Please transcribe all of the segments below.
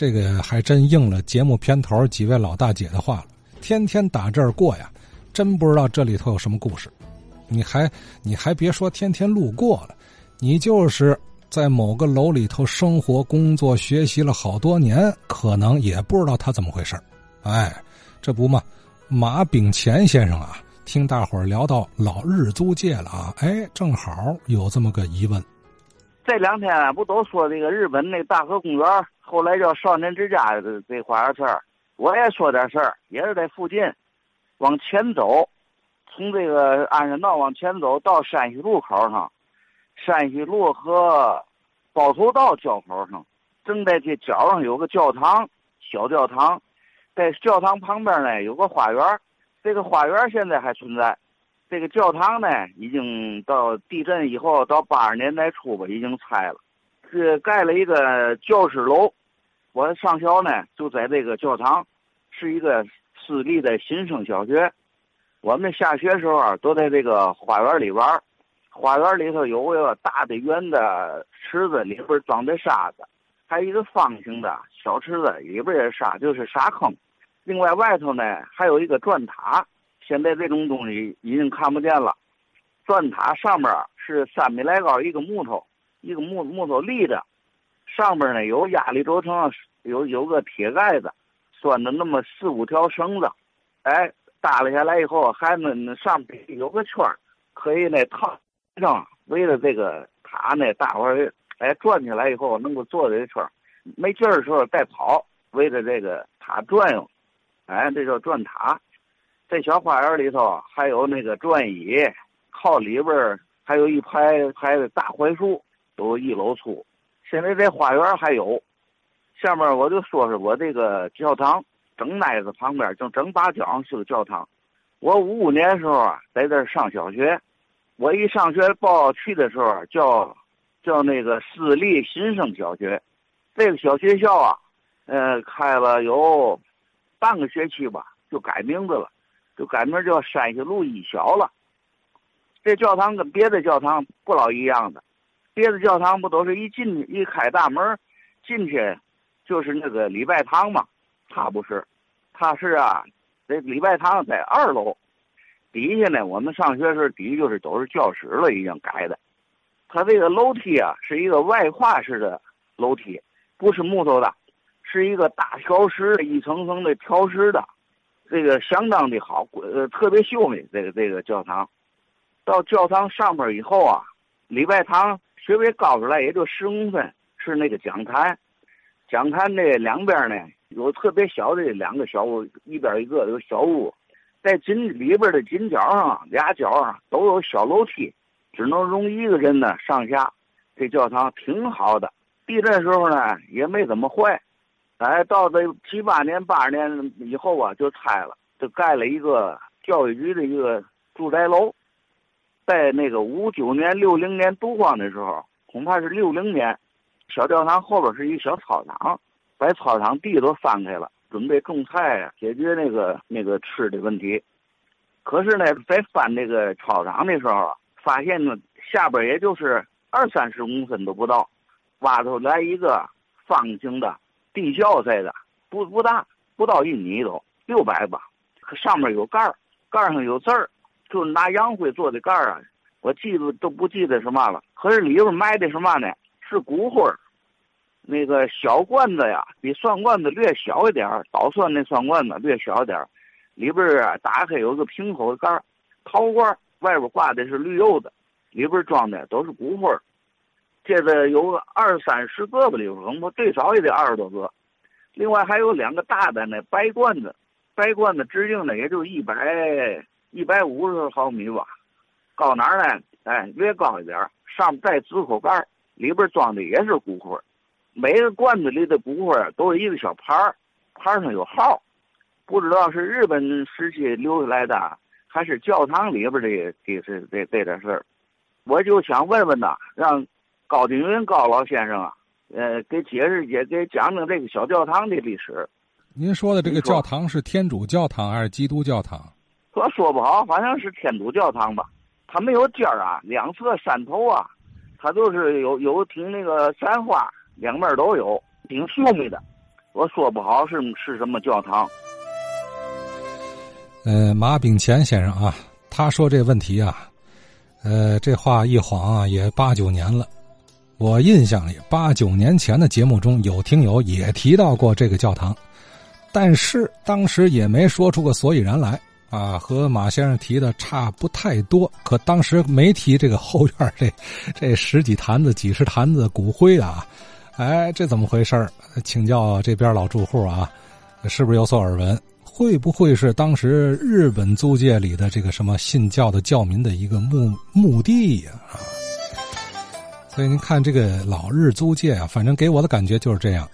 这个还真应了节目片头几位老大姐的话了。天天打这儿过呀，真不知道这里头有什么故事。你还你还别说天天路过了，你就是在某个楼里头生活、工作、学习了好多年，可能也不知道他怎么回事哎，这不嘛，马炳乾先生啊，听大伙儿聊到老日租界了啊，哎，正好有这么个疑问。这两天不都说这个日本那大河公园，后来叫少年之家这这花园事，我也说点事儿，也是在附近，往前走。从这个鞍山道往前走到山西路口上，山西路和包头道交口上，正在这角上有个教堂，小教堂，在教堂旁边呢有个花园，这个花园现在还存在，这个教堂呢已经到地震以后到八十年代初吧已经拆了，是盖了一个教师楼，我上学呢就在这个教堂，是一个私立的新生小学。我们下学时候啊，都在这个花园里玩花园里头有一个大的圆的池子，里边装的沙子；还有一个方形的小池子，里边也是沙，就是沙坑。另外外头呢，还有一个转塔。现在这种东西已经看不见了。砖塔上面是三米来高一个木头，一个木木头立着，上面呢有压力轴承，有有个铁盖子，拴的那么四五条绳子，哎。搭拉下来以后，还能上边有个圈可以那套上围着这个塔呢，大伙儿哎转起来以后能够坐这一圈没劲儿的时候再跑，围着这个塔转悠，哎，这叫转塔。这小花园里头还有那个转椅，靠里边还有一排排的大槐树，都一楼粗。现在这花园还有，下面我就说说我这个教堂。正奈子旁边正正八角是个教堂。我五五年的时候啊，在这上小学。我一上学报去的时候，叫叫那个私立新生小学。这个小学校啊，呃，开了有半个学期吧，就改名字了，就改名叫山西路一小了。这教堂跟别的教堂不老一样的，别的教堂不都是一进去一开大门进去就是那个礼拜堂嘛？他不是，他是啊，这礼拜堂在二楼，底下呢，我们上学时候底下就是都是教室了，已经改的。他这个楼梯啊，是一个外跨式的楼梯，不是木头的，是一个大条石，一层层的条石的，这个相当的好，呃，特别秀美。这个这个教堂，到教堂上边以后啊，礼拜堂稍微高出来也就十公分，是那个讲坛，讲坛的两边呢。有特别小的两个小屋，一边一个有小屋，在紧里边的紧角上俩角上都有小楼梯，只能容一个人呢上下。这教堂挺好的，地震时候呢也没怎么坏。哎，到这七八年、八十年以后啊，就拆了，就盖了一个教育局的一个住宅楼。在那个五九年、六零年读光的时候，恐怕是六零年，小教堂后边是一小操场。把操场地都翻开了，准备种菜呀，解决那个那个吃的问题。可是呢，在翻那个操场的时候啊，发现呢下边也就是二三十公分都不到，挖出来一个方形的地窖在的，不不大，不到一米都六百吧。可上面有盖儿，盖上有字儿，就拿洋灰做的盖儿啊。我记得都不记得什么了。可是里边埋的什么呢？是骨灰儿。那个小罐子呀，比蒜罐子略小一点儿，捣蒜那蒜罐子略小一点儿，里边啊打开有个瓶口的盖儿，陶罐外边挂的是绿釉的，里边装的都是骨灰儿，这个有个二三十个吧，里边恐怕最少也得二十多个。另外还有两个大的那白罐子，白罐子直径呢也就一百一百五十毫米吧，高哪儿呢？哎，略高一点儿，上面带紫口盖里边装的也是骨灰。每个罐子里的骨灰都有一个小牌儿，牌上有号，不知道是日本时期留下来的，还是教堂里边的这这这这点事儿。我就想问问呐，让高鼎云高老先生啊，呃，给解释解，给讲讲这个小教堂的历史。您说的这个教堂是天主教堂还是基督教堂？我说不好，反正是天主教堂吧。它没有尖儿啊，两侧山头啊，它都是有有挺那个山花。两面都有，挺秀美的。我说不好是是什么教堂。呃，马炳乾先生啊，他说这问题啊，呃，这话一晃啊也八九年了。我印象里，八九年前的节目中有听友也提到过这个教堂，但是当时也没说出个所以然来啊，和马先生提的差不太多。可当时没提这个后院这 这十几坛子、几十坛子骨灰啊，哎，这怎么回事请教这边老住户啊，是不是有所耳闻？会不会是当时日本租界里的这个什么信教的教民的一个墓墓地呀？啊，所以您看这个老日租界啊，反正给我的感觉就是这样。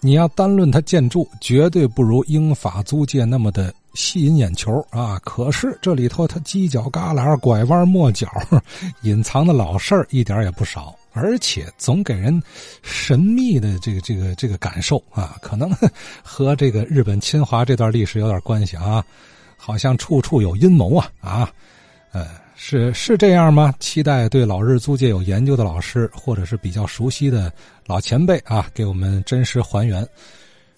你要单论它建筑，绝对不如英法租界那么的吸引眼球啊。可是这里头它犄角旮旯、拐弯抹角、隐藏的老事儿一点也不少。而且总给人神秘的这个这个这个感受啊，可能和这个日本侵华这段历史有点关系啊，好像处处有阴谋啊啊，呃，是是这样吗？期待对老日租界有研究的老师或者是比较熟悉的老前辈啊，给我们真实还原。